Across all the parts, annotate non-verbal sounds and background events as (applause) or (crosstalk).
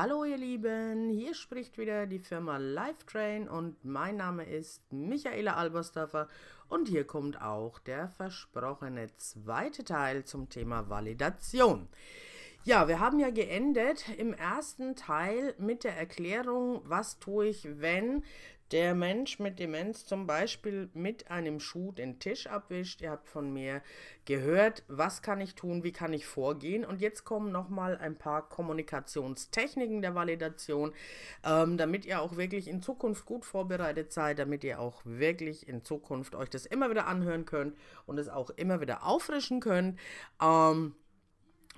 Hallo ihr Lieben, hier spricht wieder die Firma Lifetrain und mein Name ist Michaela Albersdorfer und hier kommt auch der versprochene zweite Teil zum Thema Validation. Ja, wir haben ja geendet im ersten Teil mit der Erklärung, was tue ich, wenn der Mensch mit Demenz zum Beispiel mit einem Schuh den Tisch abwischt. Ihr habt von mir gehört, was kann ich tun, wie kann ich vorgehen. Und jetzt kommen nochmal ein paar Kommunikationstechniken der Validation, ähm, damit ihr auch wirklich in Zukunft gut vorbereitet seid, damit ihr auch wirklich in Zukunft euch das immer wieder anhören könnt und es auch immer wieder auffrischen könnt. Ähm,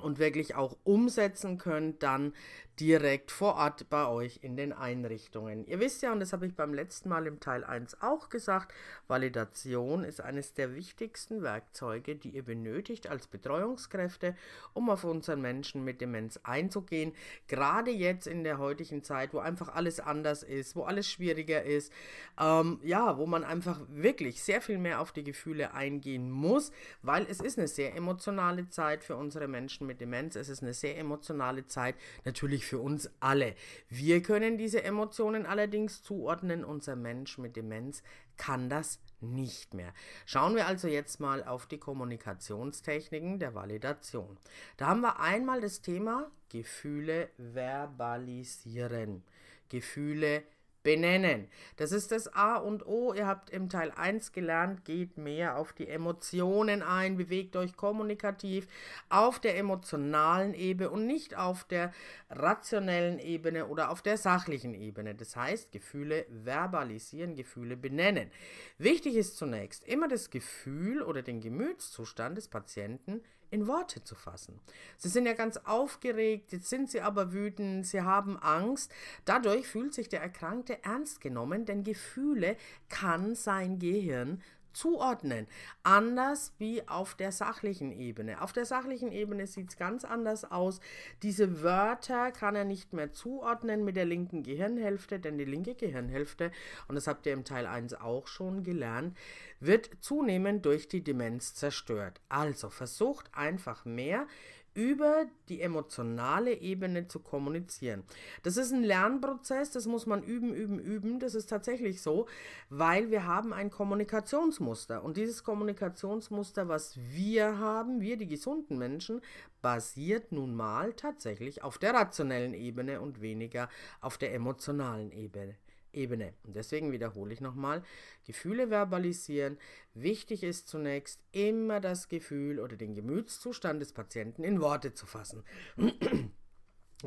und wirklich auch umsetzen könnt, dann direkt vor Ort bei euch in den Einrichtungen. Ihr wisst ja, und das habe ich beim letzten Mal im Teil 1 auch gesagt, Validation ist eines der wichtigsten Werkzeuge, die ihr benötigt als Betreuungskräfte, um auf unseren Menschen mit Demenz einzugehen. Gerade jetzt in der heutigen Zeit, wo einfach alles anders ist, wo alles schwieriger ist, ähm, ja, wo man einfach wirklich sehr viel mehr auf die Gefühle eingehen muss, weil es ist eine sehr emotionale Zeit für unsere Menschen mit Demenz. Es ist eine sehr emotionale Zeit, natürlich für uns alle. Wir können diese Emotionen allerdings zuordnen. Unser Mensch mit Demenz kann das nicht mehr. Schauen wir also jetzt mal auf die Kommunikationstechniken der Validation. Da haben wir einmal das Thema Gefühle verbalisieren. Gefühle benennen. Das ist das A und O. Ihr habt im Teil 1 gelernt, geht mehr auf die Emotionen ein, bewegt euch kommunikativ auf der emotionalen Ebene und nicht auf der rationellen Ebene oder auf der sachlichen Ebene. Das heißt, Gefühle verbalisieren, Gefühle benennen. Wichtig ist zunächst immer das Gefühl oder den Gemütszustand des Patienten in Worte zu fassen. Sie sind ja ganz aufgeregt, jetzt sind sie aber wütend, sie haben Angst. Dadurch fühlt sich der Erkrankte ernst genommen, denn Gefühle kann sein Gehirn zuordnen. Anders wie auf der sachlichen Ebene. Auf der sachlichen Ebene sieht es ganz anders aus. Diese Wörter kann er nicht mehr zuordnen mit der linken Gehirnhälfte, denn die linke Gehirnhälfte, und das habt ihr im Teil 1 auch schon gelernt, wird zunehmend durch die Demenz zerstört. Also versucht einfach mehr über die emotionale Ebene zu kommunizieren. Das ist ein Lernprozess, das muss man üben, üben, üben. Das ist tatsächlich so, weil wir haben ein Kommunikationsmuster. Und dieses Kommunikationsmuster, was wir haben, wir die gesunden Menschen, basiert nun mal tatsächlich auf der rationellen Ebene und weniger auf der emotionalen Ebene. Ebene. Und deswegen wiederhole ich nochmal, Gefühle verbalisieren. Wichtig ist zunächst immer das Gefühl oder den Gemütszustand des Patienten in Worte zu fassen. (clears throat)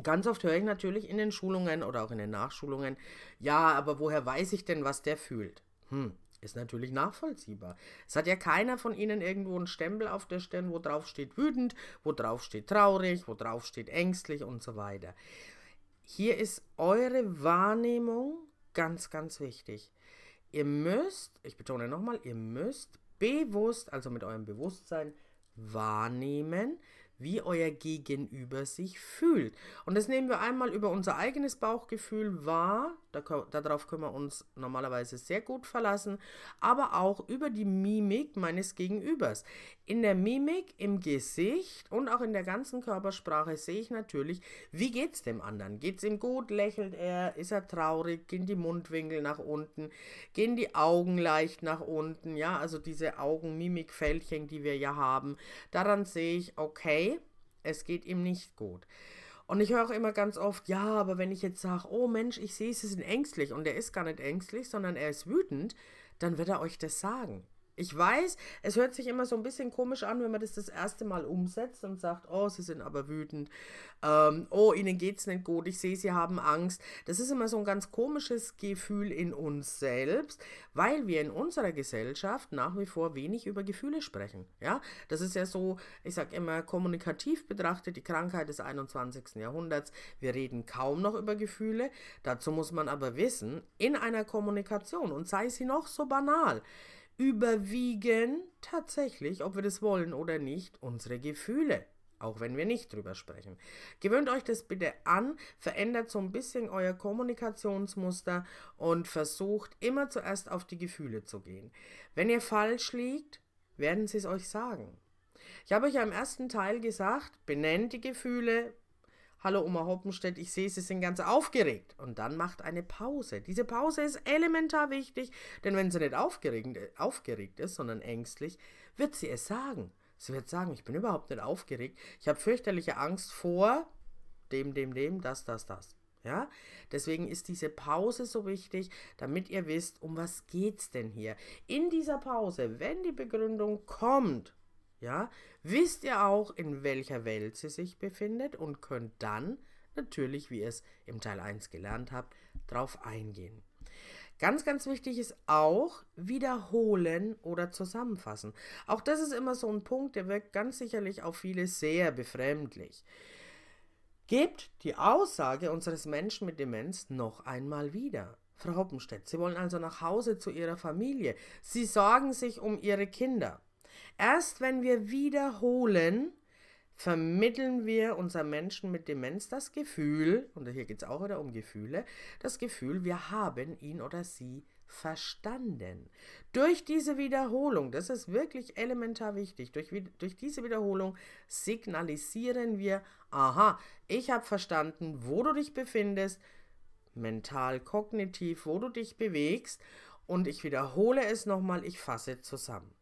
Ganz oft höre ich natürlich in den Schulungen oder auch in den Nachschulungen, ja, aber woher weiß ich denn, was der fühlt? Hm, ist natürlich nachvollziehbar. Es hat ja keiner von Ihnen irgendwo einen Stempel auf der Stirn, wo drauf steht wütend, wo drauf steht traurig, wo drauf steht ängstlich und so weiter. Hier ist eure Wahrnehmung ganz, ganz wichtig. Ihr müsst, ich betone nochmal, ihr müsst bewusst, also mit eurem Bewusstsein, wahrnehmen, wie euer Gegenüber sich fühlt. Und das nehmen wir einmal über unser eigenes Bauchgefühl wahr, da, darauf können wir uns normalerweise sehr gut verlassen, aber auch über die Mimik meines Gegenübers. In der Mimik, im Gesicht und auch in der ganzen Körpersprache sehe ich natürlich, wie geht es dem anderen? Geht es ihm gut? Lächelt er? Ist er traurig? Gehen die Mundwinkel nach unten? Gehen die Augen leicht nach unten? Ja, also diese Augen-Mimik-Fältchen, die wir ja haben. Daran sehe ich, okay, es geht ihm nicht gut. Und ich höre auch immer ganz oft, ja, aber wenn ich jetzt sage, oh Mensch, ich sehe, Sie sind ängstlich und er ist gar nicht ängstlich, sondern er ist wütend, dann wird er euch das sagen. Ich weiß, es hört sich immer so ein bisschen komisch an, wenn man das das erste Mal umsetzt und sagt, oh, sie sind aber wütend, ähm, oh, ihnen geht's nicht gut, ich sehe, sie haben Angst. Das ist immer so ein ganz komisches Gefühl in uns selbst, weil wir in unserer Gesellschaft nach wie vor wenig über Gefühle sprechen. Ja, das ist ja so, ich sage immer, kommunikativ betrachtet, die Krankheit des 21. Jahrhunderts. Wir reden kaum noch über Gefühle. Dazu muss man aber wissen, in einer Kommunikation, und sei sie noch so banal, überwiegen tatsächlich, ob wir das wollen oder nicht, unsere Gefühle. Auch wenn wir nicht drüber sprechen. Gewöhnt euch das bitte an, verändert so ein bisschen euer Kommunikationsmuster und versucht immer zuerst auf die Gefühle zu gehen. Wenn ihr falsch liegt, werden sie es euch sagen. Ich habe euch ja im ersten Teil gesagt, benennt die Gefühle, hallo Oma Hoppenstedt, ich sehe, Sie sind ganz aufgeregt. Und dann macht eine Pause. Diese Pause ist elementar wichtig, denn wenn sie nicht aufgeregt, aufgeregt ist, sondern ängstlich, wird sie es sagen. Sie wird sagen, ich bin überhaupt nicht aufgeregt. Ich habe fürchterliche Angst vor dem, dem, dem, das, das, das. Ja, deswegen ist diese Pause so wichtig, damit ihr wisst, um was geht's denn hier. In dieser Pause, wenn die Begründung kommt, ja, wisst ihr auch, in welcher Welt sie sich befindet und könnt dann natürlich, wie ihr es im Teil 1 gelernt habt, drauf eingehen. Ganz, ganz wichtig ist auch wiederholen oder zusammenfassen. Auch das ist immer so ein Punkt, der wirkt ganz sicherlich auf viele sehr befremdlich. Gebt die Aussage unseres Menschen mit Demenz noch einmal wieder. Frau Hoppenstedt, Sie wollen also nach Hause zu Ihrer Familie. Sie sorgen sich um Ihre Kinder. Erst wenn wir wiederholen, vermitteln wir unser Menschen mit Demenz das Gefühl, und hier geht es auch wieder um Gefühle, das Gefühl, wir haben ihn oder sie verstanden. Durch diese Wiederholung, das ist wirklich elementar wichtig, durch, durch diese Wiederholung signalisieren wir, aha, ich habe verstanden, wo du dich befindest, mental, kognitiv, wo du dich bewegst und ich wiederhole es nochmal, ich fasse zusammen.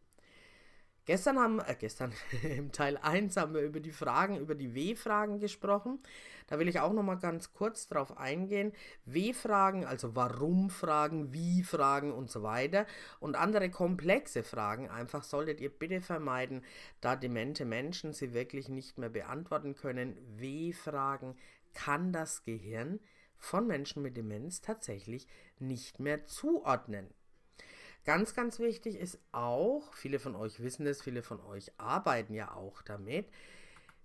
Gestern haben, äh, gestern (laughs) im Teil 1 haben wir über die Fragen, über die W-Fragen gesprochen. Da will ich auch noch mal ganz kurz drauf eingehen. W-Fragen, also Warum-Fragen, Wie-Fragen und so weiter und andere komplexe Fragen einfach solltet ihr bitte vermeiden, da demente Menschen sie wirklich nicht mehr beantworten können. W-Fragen kann das Gehirn von Menschen mit Demenz tatsächlich nicht mehr zuordnen. Ganz, ganz wichtig ist auch, viele von euch wissen es, viele von euch arbeiten ja auch damit,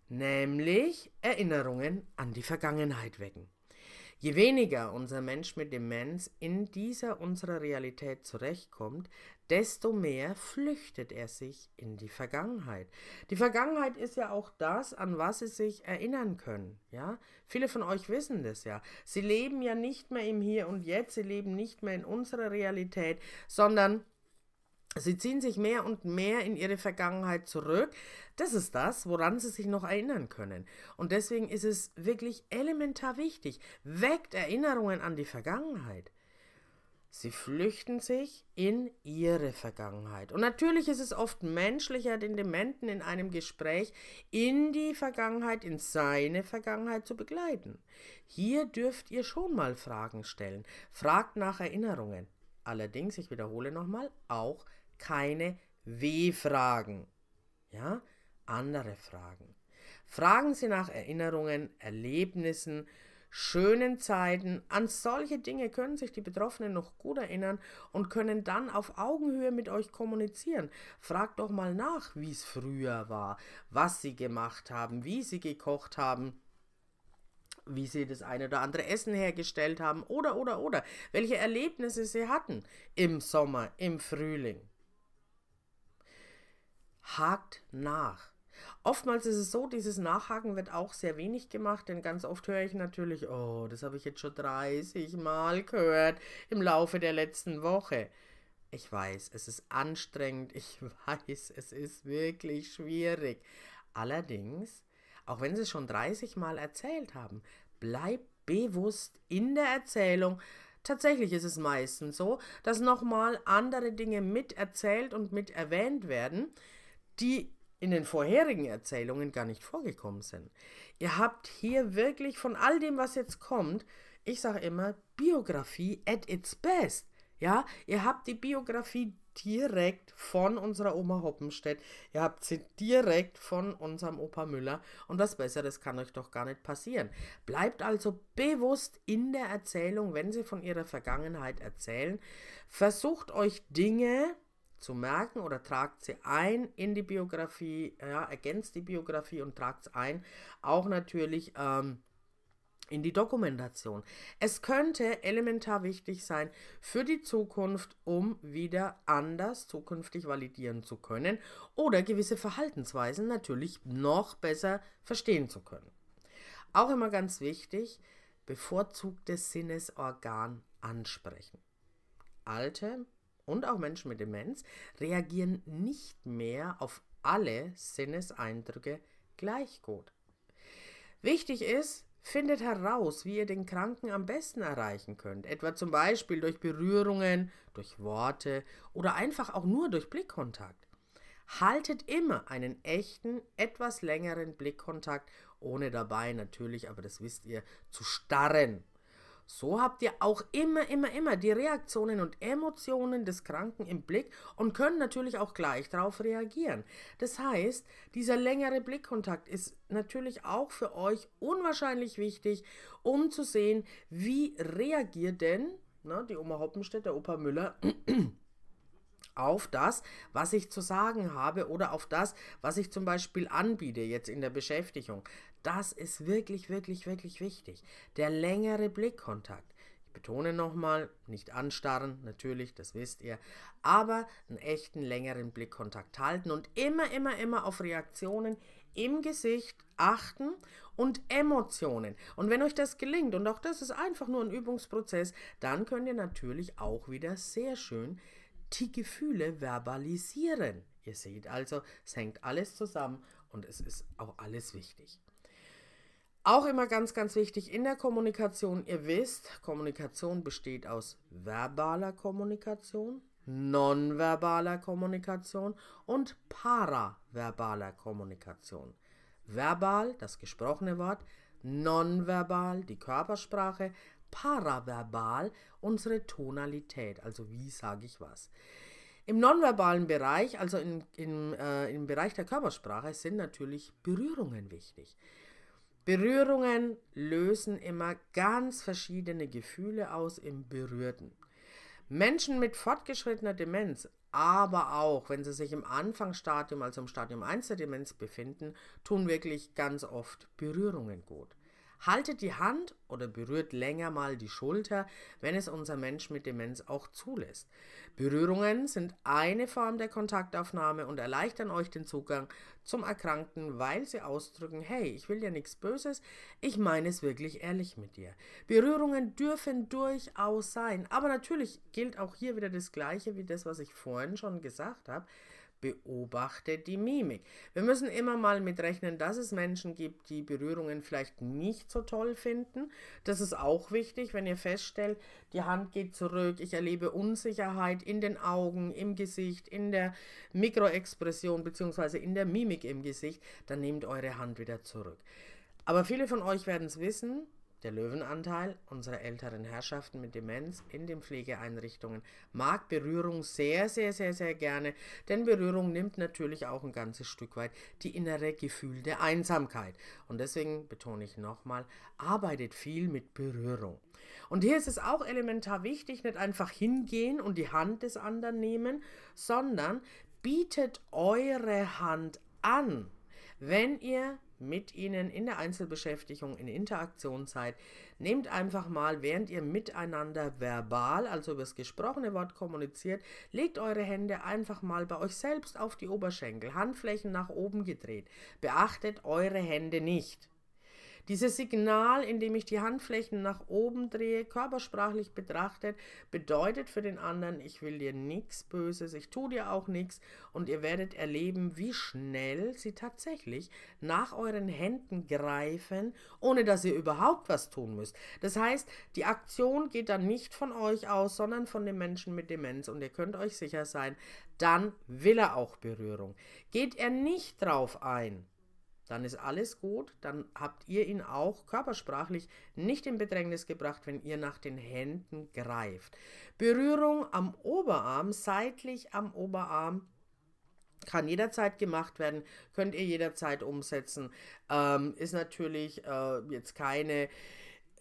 nämlich Erinnerungen an die Vergangenheit wecken. Je weniger unser Mensch mit Demenz in dieser unserer Realität zurechtkommt, desto mehr flüchtet er sich in die Vergangenheit. Die Vergangenheit ist ja auch das, an was sie sich erinnern können, ja? Viele von euch wissen das ja. Sie leben ja nicht mehr im Hier und Jetzt, sie leben nicht mehr in unserer Realität, sondern Sie ziehen sich mehr und mehr in ihre Vergangenheit zurück. Das ist das, woran sie sich noch erinnern können. Und deswegen ist es wirklich elementar wichtig. Weckt Erinnerungen an die Vergangenheit. Sie flüchten sich in ihre Vergangenheit. Und natürlich ist es oft menschlicher, den Dementen in einem Gespräch in die Vergangenheit, in seine Vergangenheit zu begleiten. Hier dürft ihr schon mal Fragen stellen. Fragt nach Erinnerungen. Allerdings, ich wiederhole nochmal, auch keine W-Fragen. Ja, andere Fragen. Fragen Sie nach Erinnerungen, Erlebnissen, schönen Zeiten. An solche Dinge können sich die Betroffenen noch gut erinnern und können dann auf Augenhöhe mit euch kommunizieren. Fragt doch mal nach, wie es früher war, was sie gemacht haben, wie sie gekocht haben wie sie das eine oder andere Essen hergestellt haben oder oder oder welche Erlebnisse sie hatten im Sommer, im Frühling hakt nach. Oftmals ist es so, dieses Nachhaken wird auch sehr wenig gemacht, denn ganz oft höre ich natürlich, oh, das habe ich jetzt schon 30 Mal gehört im Laufe der letzten Woche. Ich weiß, es ist anstrengend, ich (laughs) weiß, es ist wirklich schwierig. Allerdings, auch wenn Sie es schon 30 Mal erzählt haben, bleibt bewusst in der Erzählung. Tatsächlich ist es meistens so, dass nochmal andere Dinge miterzählt und mit erwähnt werden, die in den vorherigen Erzählungen gar nicht vorgekommen sind. Ihr habt hier wirklich von all dem, was jetzt kommt, ich sage immer, Biografie at its best. Ja, ihr habt die Biografie direkt von unserer Oma Hoppenstedt. Ihr habt sie direkt von unserem Opa Müller. Und was Besseres kann euch doch gar nicht passieren. Bleibt also bewusst in der Erzählung, wenn sie von ihrer Vergangenheit erzählen. Versucht euch Dinge zu merken oder tragt sie ein in die Biografie, ja, ergänzt die Biografie und tragt es ein, auch natürlich ähm, in die Dokumentation. Es könnte elementar wichtig sein für die Zukunft, um wieder anders zukünftig validieren zu können oder gewisse Verhaltensweisen natürlich noch besser verstehen zu können. Auch immer ganz wichtig, bevorzugtes Sinnesorgan ansprechen. Alte und auch Menschen mit Demenz reagieren nicht mehr auf alle Sinneseindrücke gleich gut. Wichtig ist, Findet heraus, wie ihr den Kranken am besten erreichen könnt, etwa zum Beispiel durch Berührungen, durch Worte oder einfach auch nur durch Blickkontakt. Haltet immer einen echten, etwas längeren Blickkontakt, ohne dabei natürlich, aber das wisst ihr, zu starren so habt ihr auch immer, immer, immer die Reaktionen und Emotionen des Kranken im Blick und könnt natürlich auch gleich darauf reagieren. Das heißt, dieser längere Blickkontakt ist natürlich auch für euch unwahrscheinlich wichtig, um zu sehen, wie reagiert denn na, die Oma Hoppenstedt, der Opa Müller, (clears throat) auf das, was ich zu sagen habe oder auf das, was ich zum Beispiel anbiete jetzt in der Beschäftigung. Das ist wirklich, wirklich, wirklich wichtig. Der längere Blickkontakt. Ich betone nochmal, nicht anstarren, natürlich, das wisst ihr, aber einen echten längeren Blickkontakt halten und immer, immer, immer auf Reaktionen im Gesicht achten und Emotionen. Und wenn euch das gelingt, und auch das ist einfach nur ein Übungsprozess, dann könnt ihr natürlich auch wieder sehr schön die Gefühle verbalisieren. Ihr seht also, es hängt alles zusammen und es ist auch alles wichtig. Auch immer ganz, ganz wichtig in der Kommunikation. Ihr wisst, Kommunikation besteht aus verbaler Kommunikation, nonverbaler Kommunikation und paraverbaler Kommunikation. Verbal, das gesprochene Wort, nonverbal, die Körpersprache, paraverbal, unsere Tonalität, also wie sage ich was. Im nonverbalen Bereich, also in, in, äh, im Bereich der Körpersprache, sind natürlich Berührungen wichtig. Berührungen lösen immer ganz verschiedene Gefühle aus im Berührten. Menschen mit fortgeschrittener Demenz, aber auch wenn sie sich im Anfangsstadium, also im Stadium 1 der Demenz befinden, tun wirklich ganz oft Berührungen gut. Haltet die Hand oder berührt länger mal die Schulter, wenn es unser Mensch mit Demenz auch zulässt. Berührungen sind eine Form der Kontaktaufnahme und erleichtern euch den Zugang zum Erkrankten, weil sie ausdrücken, hey, ich will dir nichts Böses, ich meine es wirklich ehrlich mit dir. Berührungen dürfen durchaus sein, aber natürlich gilt auch hier wieder das Gleiche wie das, was ich vorhin schon gesagt habe beobachte die Mimik. Wir müssen immer mal mitrechnen, dass es Menschen gibt, die Berührungen vielleicht nicht so toll finden. Das ist auch wichtig, wenn ihr feststellt, die Hand geht zurück, ich erlebe Unsicherheit in den Augen, im Gesicht, in der Mikroexpression bzw. in der Mimik im Gesicht, dann nehmt eure Hand wieder zurück. Aber viele von euch werden es wissen, der Löwenanteil unserer älteren Herrschaften mit Demenz in den Pflegeeinrichtungen mag Berührung sehr, sehr, sehr, sehr gerne, denn Berührung nimmt natürlich auch ein ganzes Stück weit die innere Gefühl der Einsamkeit. Und deswegen betone ich nochmal, arbeitet viel mit Berührung. Und hier ist es auch elementar wichtig, nicht einfach hingehen und die Hand des anderen nehmen, sondern bietet eure Hand an, wenn ihr mit ihnen in der Einzelbeschäftigung, in Interaktion seid. Nehmt einfach mal, während ihr miteinander verbal, also über das gesprochene Wort kommuniziert, legt eure Hände einfach mal bei euch selbst auf die Oberschenkel, Handflächen nach oben gedreht. Beachtet eure Hände nicht. Dieses Signal, indem ich die Handflächen nach oben drehe, körpersprachlich betrachtet, bedeutet für den anderen, ich will dir nichts Böses, ich tue dir auch nichts und ihr werdet erleben, wie schnell sie tatsächlich nach euren Händen greifen, ohne dass ihr überhaupt was tun müsst. Das heißt, die Aktion geht dann nicht von euch aus, sondern von dem Menschen mit Demenz und ihr könnt euch sicher sein, dann will er auch Berührung. Geht er nicht drauf ein, dann ist alles gut, dann habt ihr ihn auch körpersprachlich nicht in Bedrängnis gebracht, wenn ihr nach den Händen greift. Berührung am Oberarm, seitlich am Oberarm, kann jederzeit gemacht werden, könnt ihr jederzeit umsetzen. Ähm, ist natürlich äh, jetzt keine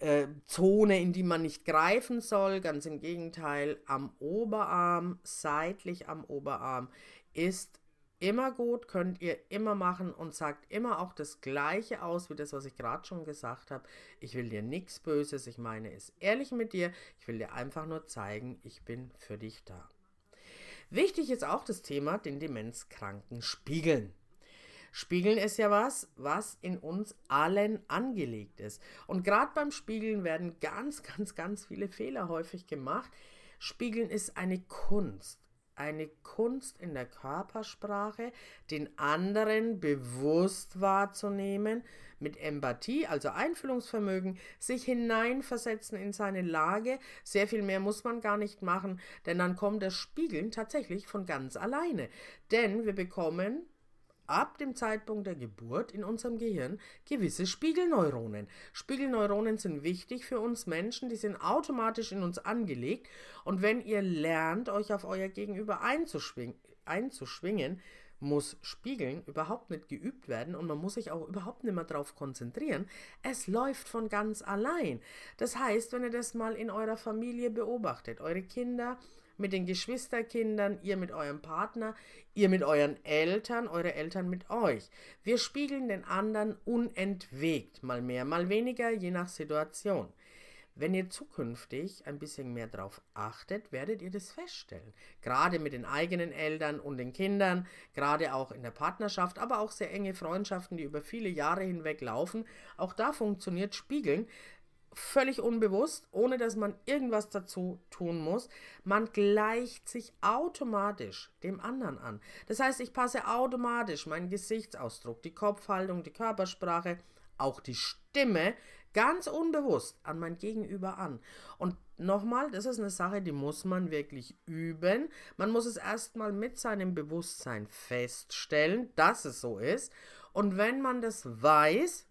äh, Zone, in die man nicht greifen soll, ganz im Gegenteil, am Oberarm, seitlich am Oberarm ist immer gut, könnt ihr immer machen und sagt immer auch das Gleiche aus wie das, was ich gerade schon gesagt habe. Ich will dir nichts Böses, ich meine es ehrlich mit dir, ich will dir einfach nur zeigen, ich bin für dich da. Wichtig ist auch das Thema, den Demenzkranken spiegeln. Spiegeln ist ja was, was in uns allen angelegt ist. Und gerade beim Spiegeln werden ganz, (laughs) ganz, ganz viele Fehler häufig gemacht. Spiegeln ist eine Kunst. Eine Kunst in der Körpersprache, den anderen bewusst wahrzunehmen, mit Empathie, also Einfühlungsvermögen, sich hineinversetzen in seine Lage. Sehr viel mehr muss man gar nicht machen, denn dann kommt das Spiegeln tatsächlich von ganz alleine. Denn wir bekommen ab dem Zeitpunkt der Geburt in unserem Gehirn gewisse Spiegelneuronen. Spiegelneuronen sind wichtig für uns Menschen, die sind automatisch in uns angelegt und wenn ihr lernt, euch auf euer Gegenüber einzuschwingen, einzuschwingen muss Spiegeln überhaupt nicht geübt werden und man muss sich auch überhaupt nicht mehr darauf konzentrieren. Es läuft von ganz allein. Das heißt, wenn ihr das mal in eurer Familie beobachtet, eure Kinder mit den Geschwisterkindern, ihr mit eurem Partner, ihr mit euren Eltern, eure Eltern mit euch. Wir spiegeln den anderen unentwegt, mal mehr, mal weniger, je nach Situation. Wenn ihr zukünftig ein bisschen mehr darauf achtet, werdet ihr das feststellen. Gerade mit den eigenen Eltern und den Kindern, gerade auch in der Partnerschaft, aber auch sehr enge Freundschaften, die über viele Jahre hinweg laufen. Auch da funktioniert Spiegeln völlig unbewusst, ohne dass man irgendwas dazu tun muss. Man gleicht sich automatisch dem anderen an. Das heißt, ich passe automatisch meinen Gesichtsausdruck, die Kopfhaltung, die Körpersprache, auch die Stimme ganz unbewusst an mein Gegenüber an. Und nochmal, das ist eine Sache, die muss man wirklich üben. Man muss es erstmal mit seinem Bewusstsein feststellen, dass es so ist. Und wenn man das weiß,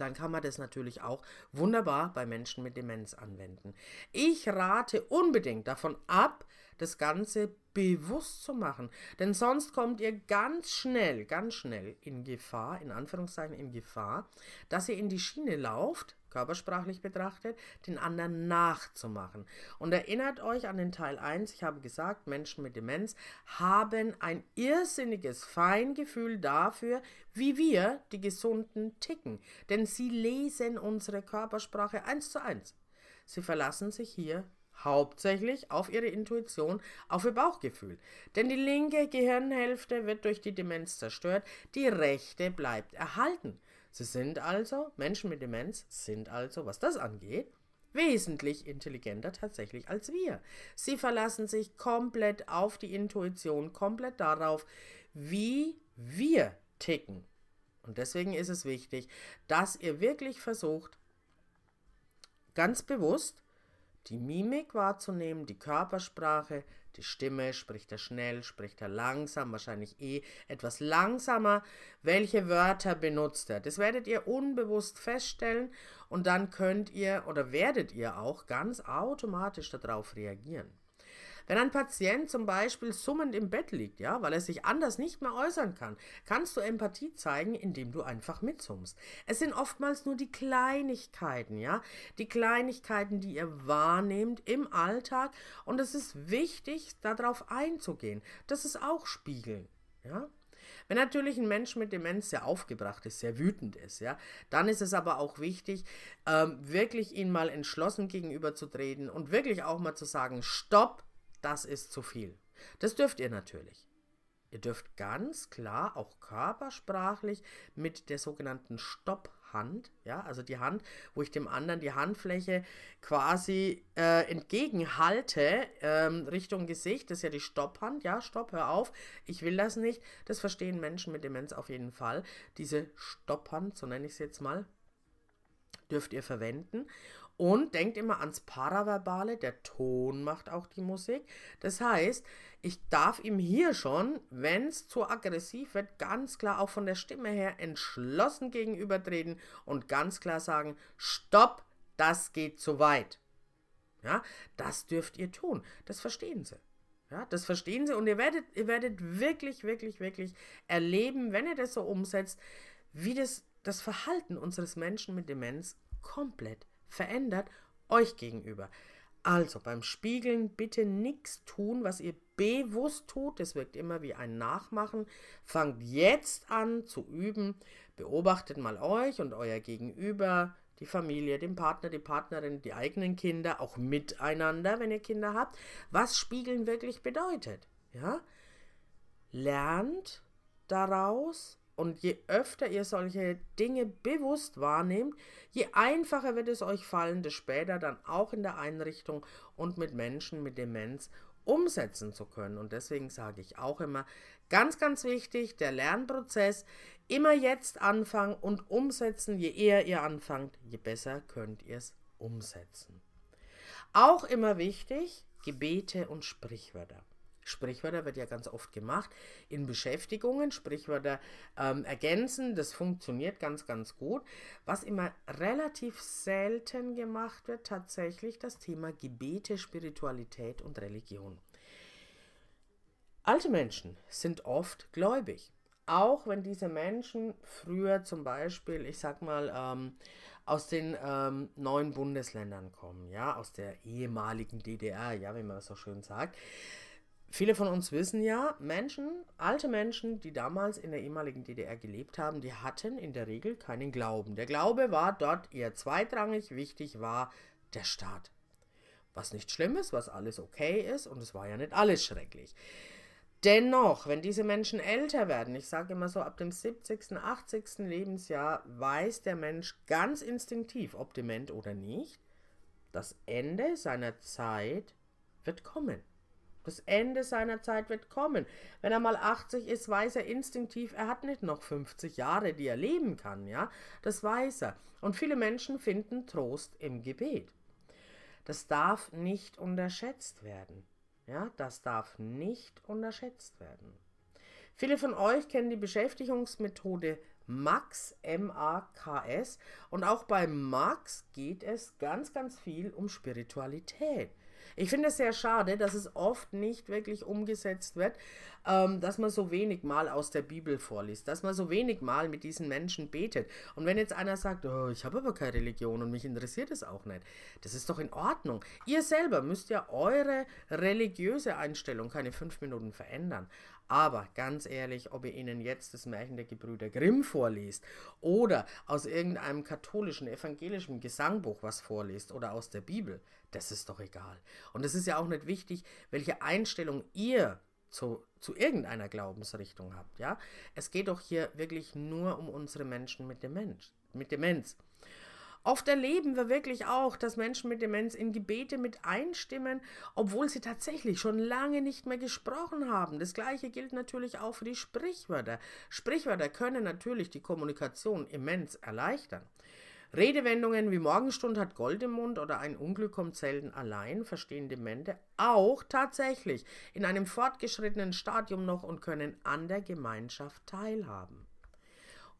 dann kann man das natürlich auch wunderbar bei Menschen mit Demenz anwenden. Ich rate unbedingt davon ab, das Ganze bewusst zu machen, denn sonst kommt ihr ganz schnell, ganz schnell in Gefahr, in Anführungszeichen in Gefahr, dass ihr in die Schiene lauft, körpersprachlich betrachtet, den anderen nachzumachen. Und erinnert euch an den Teil 1, ich habe gesagt, Menschen mit Demenz haben ein irrsinniges Feingefühl dafür, wie wir, die Gesunden, ticken. Denn sie lesen unsere Körpersprache eins zu eins. Sie verlassen sich hier hauptsächlich auf ihre Intuition, auf ihr Bauchgefühl. Denn die linke Gehirnhälfte wird durch die Demenz zerstört, die rechte bleibt erhalten. Sie sind also, Menschen mit Demenz sind also, was das angeht, wesentlich intelligenter tatsächlich als wir. Sie verlassen sich komplett auf die Intuition, komplett darauf, wie wir ticken. Und deswegen ist es wichtig, dass ihr wirklich versucht, ganz bewusst die Mimik wahrzunehmen, die Körpersprache, die Stimme, spricht er schnell, spricht er langsam, wahrscheinlich eh etwas langsamer. Welche Wörter benutzt er? Das werdet ihr unbewusst feststellen und dann könnt ihr oder werdet ihr auch ganz automatisch darauf reagieren. Wenn ein Patient zum Beispiel summend im Bett liegt, ja, weil er sich anders nicht mehr äußern kann, kannst du Empathie zeigen, indem du einfach mitsummst. Es sind oftmals nur die Kleinigkeiten, ja, die Kleinigkeiten, die ihr wahrnehmt im Alltag und es ist wichtig, darauf einzugehen. Das ist auch Spiegeln, ja. Wenn natürlich ein Mensch mit Demenz sehr aufgebracht ist, sehr wütend ist, ja, dann ist es aber auch wichtig, ähm, wirklich ihn mal entschlossen gegenüberzutreten und wirklich auch mal zu sagen, stopp, das ist zu viel. Das dürft ihr natürlich. Ihr dürft ganz klar auch körpersprachlich mit der sogenannten Stopphand, ja, also die Hand, wo ich dem anderen die Handfläche quasi äh, entgegenhalte ähm, Richtung Gesicht, das ist ja die Stopphand, ja, stopp, hör auf, ich will das nicht. Das verstehen Menschen mit Demenz auf jeden Fall. Diese Stopphand, so nenne ich es jetzt mal, dürft ihr verwenden. Und denkt immer ans Paraverbale, der Ton macht auch die Musik. Das heißt, ich darf ihm hier schon, wenn es zu aggressiv wird, ganz klar auch von der Stimme her entschlossen gegenübertreten und ganz klar sagen, stopp, das geht zu weit. Ja, das dürft ihr tun. Das verstehen sie. Ja, das verstehen sie und ihr werdet, ihr werdet wirklich, wirklich, wirklich erleben, wenn ihr das so umsetzt, wie das, das Verhalten unseres Menschen mit Demenz komplett verändert euch gegenüber. Also beim Spiegeln bitte nichts tun, was ihr bewusst tut. Das wirkt immer wie ein Nachmachen. Fangt jetzt an zu üben. Beobachtet mal euch und euer Gegenüber, die Familie, den Partner, die Partnerin, die eigenen Kinder, auch miteinander, wenn ihr Kinder habt, was Spiegeln wirklich bedeutet. Ja? Lernt daraus und je öfter ihr solche Dinge bewusst wahrnehmt, je einfacher wird es euch fallen, das später dann auch in der Einrichtung und mit Menschen mit Demenz umsetzen zu können. Und deswegen sage ich auch immer, ganz, ganz wichtig, der Lernprozess, immer jetzt anfangen und umsetzen. Je eher ihr anfangt, je besser könnt ihr es umsetzen. Auch immer wichtig, Gebete und Sprichwörter. Sprichwörter wird ja ganz oft gemacht in Beschäftigungen, Sprichwörter ähm, ergänzen, das funktioniert ganz, ganz gut. Was immer relativ selten gemacht wird, tatsächlich das Thema Gebete, Spiritualität und Religion. Alte Menschen sind oft gläubig, auch wenn diese Menschen früher zum Beispiel, ich sag mal, ähm, aus den ähm, neuen Bundesländern kommen, ja, aus der ehemaligen DDR, ja, wie man so schön sagt. Viele von uns wissen ja, Menschen, alte Menschen, die damals in der ehemaligen DDR gelebt haben, die hatten in der Regel keinen Glauben. Der Glaube war dort eher zweitrangig, wichtig war der Staat. Was nicht schlimm ist, was alles okay ist und es war ja nicht alles schrecklich. Dennoch, wenn diese Menschen älter werden, ich sage immer so ab dem 70., 80. Lebensjahr, weiß der Mensch ganz instinktiv, ob dement oder nicht, das Ende seiner Zeit wird kommen. Das Ende seiner Zeit wird kommen. Wenn er mal 80 ist, weiß er instinktiv, er hat nicht noch 50 Jahre, die er leben kann, ja? Das weiß er. Und viele Menschen finden Trost im Gebet. Das darf nicht unterschätzt werden. Ja, das darf nicht unterschätzt werden. Viele von euch kennen die Beschäftigungsmethode MAX, M-A-K-S. Und auch bei MAX geht es ganz, ganz viel um Spiritualität. Ich finde es sehr schade, dass es oft nicht wirklich umgesetzt wird, ähm, dass man so wenig mal aus der Bibel vorliest, dass man so wenig mal mit diesen Menschen betet. Und wenn jetzt einer sagt, oh, ich habe aber keine Religion und mich interessiert es auch nicht, das ist doch in Ordnung. Ihr selber müsst ja eure religiöse Einstellung keine fünf Minuten verändern. Aber ganz ehrlich, ob ihr ihnen jetzt das Märchen der Gebrüder Grimm vorliest oder aus irgendeinem katholischen, evangelischen Gesangbuch was vorliest oder aus der Bibel, das ist doch egal. Und es ist ja auch nicht wichtig, welche Einstellung ihr zu, zu irgendeiner Glaubensrichtung habt. Ja? Es geht doch hier wirklich nur um unsere Menschen mit Demenz. Mit Demenz. Oft erleben wir wirklich auch, dass Menschen mit Demenz in Gebete mit einstimmen, obwohl sie tatsächlich schon lange nicht mehr gesprochen haben. Das gleiche gilt natürlich auch für die Sprichwörter. Sprichwörter können natürlich die Kommunikation immens erleichtern. Redewendungen wie Morgenstund hat Gold im Mund oder ein Unglück kommt selten allein verstehen Demente auch tatsächlich in einem fortgeschrittenen Stadium noch und können an der Gemeinschaft teilhaben.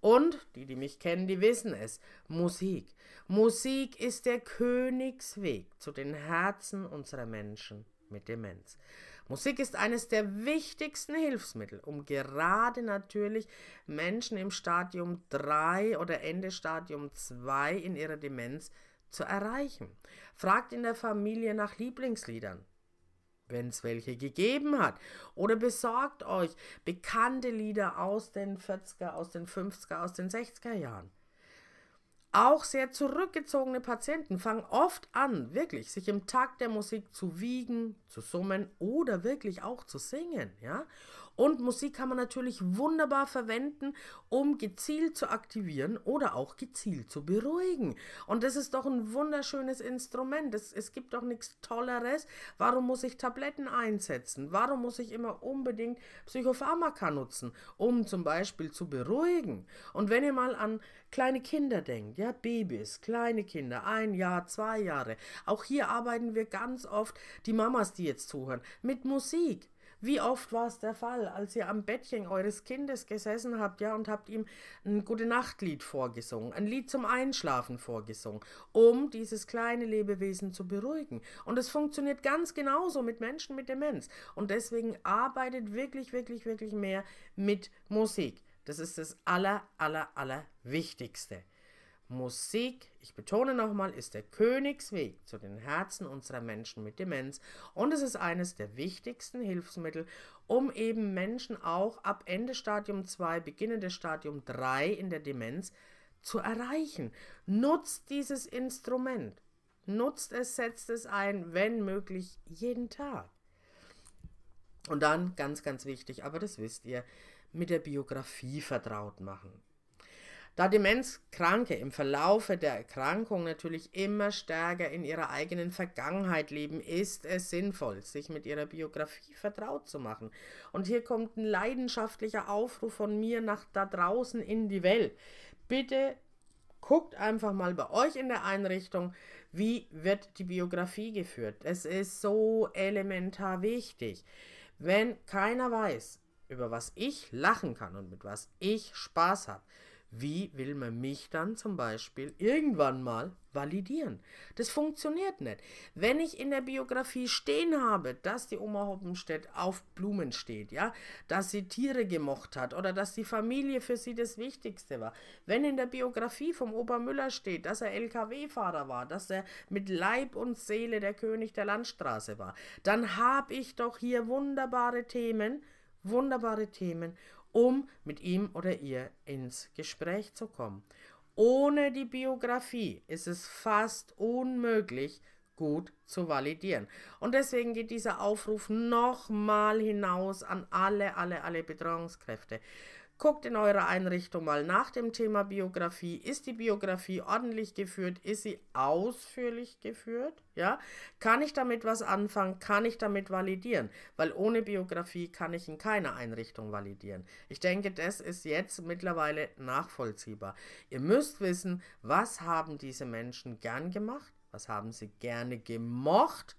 Und die, die mich kennen, die wissen es. Musik. Musik ist der Königsweg zu den Herzen unserer Menschen mit Demenz. Musik ist eines der wichtigsten Hilfsmittel, um gerade natürlich Menschen im Stadium 3 oder Ende Stadium 2 in ihrer Demenz zu erreichen. Fragt in der Familie nach Lieblingsliedern wenn es welche gegeben hat. Oder besorgt euch bekannte Lieder aus den 40er, aus den 50er, aus den 60er Jahren. Auch sehr zurückgezogene Patienten fangen oft an, wirklich sich im Takt der Musik zu wiegen, zu summen oder wirklich auch zu singen, ja? Und Musik kann man natürlich wunderbar verwenden, um gezielt zu aktivieren oder auch gezielt zu beruhigen. Und das ist doch ein wunderschönes Instrument. Es, es gibt doch nichts Tolleres. Warum muss ich Tabletten einsetzen? Warum muss ich immer unbedingt Psychopharmaka nutzen, um zum Beispiel zu beruhigen? Und wenn ihr mal an kleine Kinder denkt, ja, Babys, kleine Kinder, ein Jahr, zwei Jahre, auch hier arbeiten wir ganz oft, die Mamas, die jetzt zuhören, mit Musik. Wie oft war es der Fall, als ihr am Bettchen eures Kindes gesessen habt, ja, und habt ihm ein Gute Nachtlied vorgesungen, ein Lied zum Einschlafen vorgesungen, um dieses kleine Lebewesen zu beruhigen. Und es funktioniert ganz genauso mit Menschen mit Demenz. Und deswegen arbeitet wirklich, wirklich, wirklich mehr mit Musik. Das ist das aller, aller, aller Wichtigste. Musik, ich betone nochmal, ist der Königsweg zu den Herzen unserer Menschen mit Demenz und es ist eines der wichtigsten Hilfsmittel, um eben Menschen auch ab Ende Stadium 2, beginnende Stadium 3 in der Demenz zu erreichen. Nutzt dieses Instrument. Nutzt es, setzt es ein, wenn möglich, jeden Tag. Und dann, ganz, ganz wichtig, aber das wisst ihr, mit der Biografie vertraut machen. Da Demenzkranke im Verlaufe der Erkrankung natürlich immer stärker in ihrer eigenen Vergangenheit leben, ist es sinnvoll, sich mit ihrer Biografie vertraut zu machen. Und hier kommt ein leidenschaftlicher Aufruf von mir nach da draußen in die Welt. Bitte guckt einfach mal bei euch in der Einrichtung, wie wird die Biografie geführt. Es ist so elementar wichtig. Wenn keiner weiß, über was ich lachen kann und mit was ich Spaß habe, wie will man mich dann zum Beispiel irgendwann mal validieren? Das funktioniert nicht. Wenn ich in der Biografie stehen habe, dass die Oma Hoppenstedt auf Blumen steht, ja, dass sie Tiere gemocht hat oder dass die Familie für sie das Wichtigste war. Wenn in der Biografie vom Opa Müller steht, dass er LKW-Fahrer war, dass er mit Leib und Seele der König der Landstraße war, dann habe ich doch hier wunderbare Themen, wunderbare Themen, um mit ihm oder ihr ins Gespräch zu kommen. Ohne die Biografie ist es fast unmöglich, gut zu validieren. Und deswegen geht dieser Aufruf nochmal hinaus an alle, alle, alle Betreuungskräfte. Guckt in eurer Einrichtung mal nach dem Thema Biografie. Ist die Biografie ordentlich geführt? Ist sie ausführlich geführt? Ja? Kann ich damit was anfangen? Kann ich damit validieren? Weil ohne Biografie kann ich in keiner Einrichtung validieren. Ich denke, das ist jetzt mittlerweile nachvollziehbar. Ihr müsst wissen, was haben diese Menschen gern gemacht? Was haben sie gerne gemocht?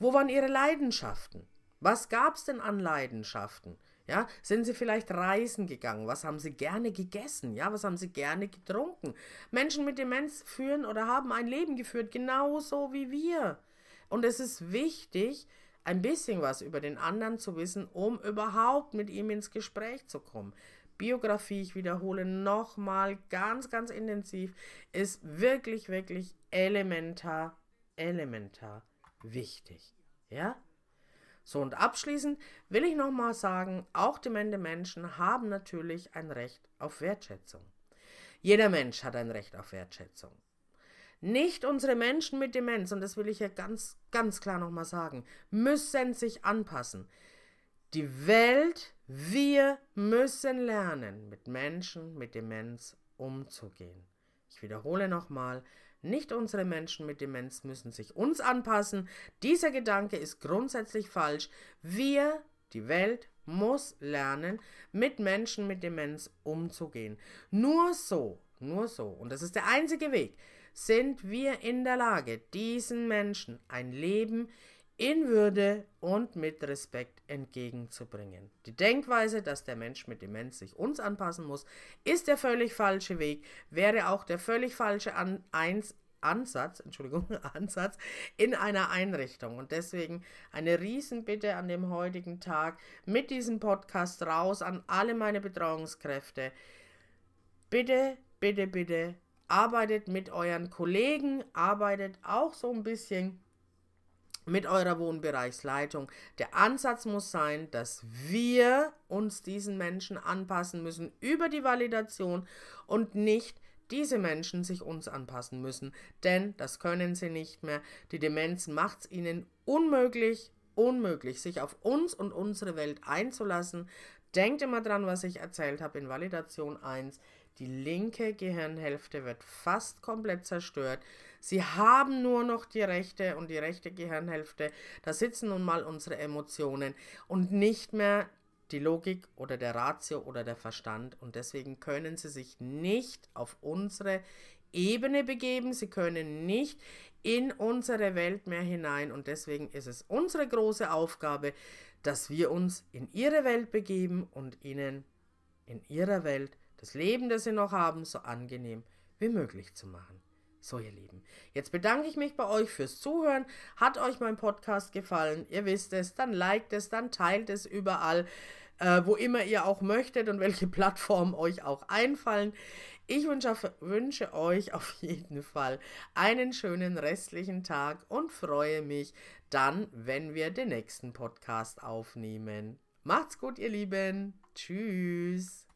Wo waren ihre Leidenschaften? Was gab es denn an Leidenschaften? Ja, sind sie vielleicht reisen gegangen? Was haben sie gerne gegessen? Ja, was haben sie gerne getrunken? Menschen mit Demenz führen oder haben ein Leben geführt, genauso wie wir. Und es ist wichtig, ein bisschen was über den anderen zu wissen, um überhaupt mit ihm ins Gespräch zu kommen. Biografie, ich wiederhole nochmal ganz, ganz intensiv, ist wirklich, wirklich elementar, elementar wichtig. Ja? So und abschließend will ich nochmal sagen, auch demente Menschen haben natürlich ein Recht auf Wertschätzung. Jeder Mensch hat ein Recht auf Wertschätzung. Nicht unsere Menschen mit Demenz, und das will ich hier ganz, ganz klar nochmal sagen, müssen sich anpassen. Die Welt, wir müssen lernen, mit Menschen mit Demenz umzugehen. Ich wiederhole nochmal, nicht unsere Menschen mit Demenz müssen sich uns anpassen. Dieser Gedanke ist grundsätzlich falsch. Wir, die Welt, muss lernen, mit Menschen mit Demenz umzugehen. Nur so, nur so, und das ist der einzige Weg, sind wir in der Lage, diesen Menschen ein Leben in Würde und mit Respekt entgegenzubringen. Die Denkweise, dass der Mensch mit Demenz sich uns anpassen muss, ist der völlig falsche Weg, wäre auch der völlig falsche An Eins Ansatz, Entschuldigung, (laughs) Ansatz in einer Einrichtung. Und deswegen eine Riesenbitte an dem heutigen Tag mit diesem Podcast raus an alle meine Betreuungskräfte. Bitte, bitte, bitte, arbeitet mit euren Kollegen, arbeitet auch so ein bisschen mit eurer Wohnbereichsleitung. Der Ansatz muss sein, dass wir uns diesen Menschen anpassen müssen über die Validation und nicht diese Menschen sich uns anpassen müssen, denn das können sie nicht mehr. Die Demenz macht es ihnen unmöglich, unmöglich, sich auf uns und unsere Welt einzulassen. Denkt immer dran, was ich erzählt habe in Validation 1. Die linke Gehirnhälfte wird fast komplett zerstört. Sie haben nur noch die rechte und die rechte Gehirnhälfte. Da sitzen nun mal unsere Emotionen und nicht mehr die Logik oder der Ratio oder der Verstand. Und deswegen können sie sich nicht auf unsere Ebene begeben. Sie können nicht in unsere Welt mehr hinein. Und deswegen ist es unsere große Aufgabe, dass wir uns in ihre Welt begeben und ihnen in ihrer Welt das Leben, das sie noch haben, so angenehm wie möglich zu machen. So, ihr Lieben, jetzt bedanke ich mich bei euch fürs Zuhören. Hat euch mein Podcast gefallen? Ihr wisst es, dann liked es, dann teilt es überall, äh, wo immer ihr auch möchtet und welche (laughs) Plattformen euch auch einfallen. Ich wünsche, wünsche euch (laughs) auf jeden Fall einen schönen restlichen Tag und freue mich dann, wenn wir den nächsten Podcast aufnehmen. Macht's gut, ihr Lieben. Tschüss.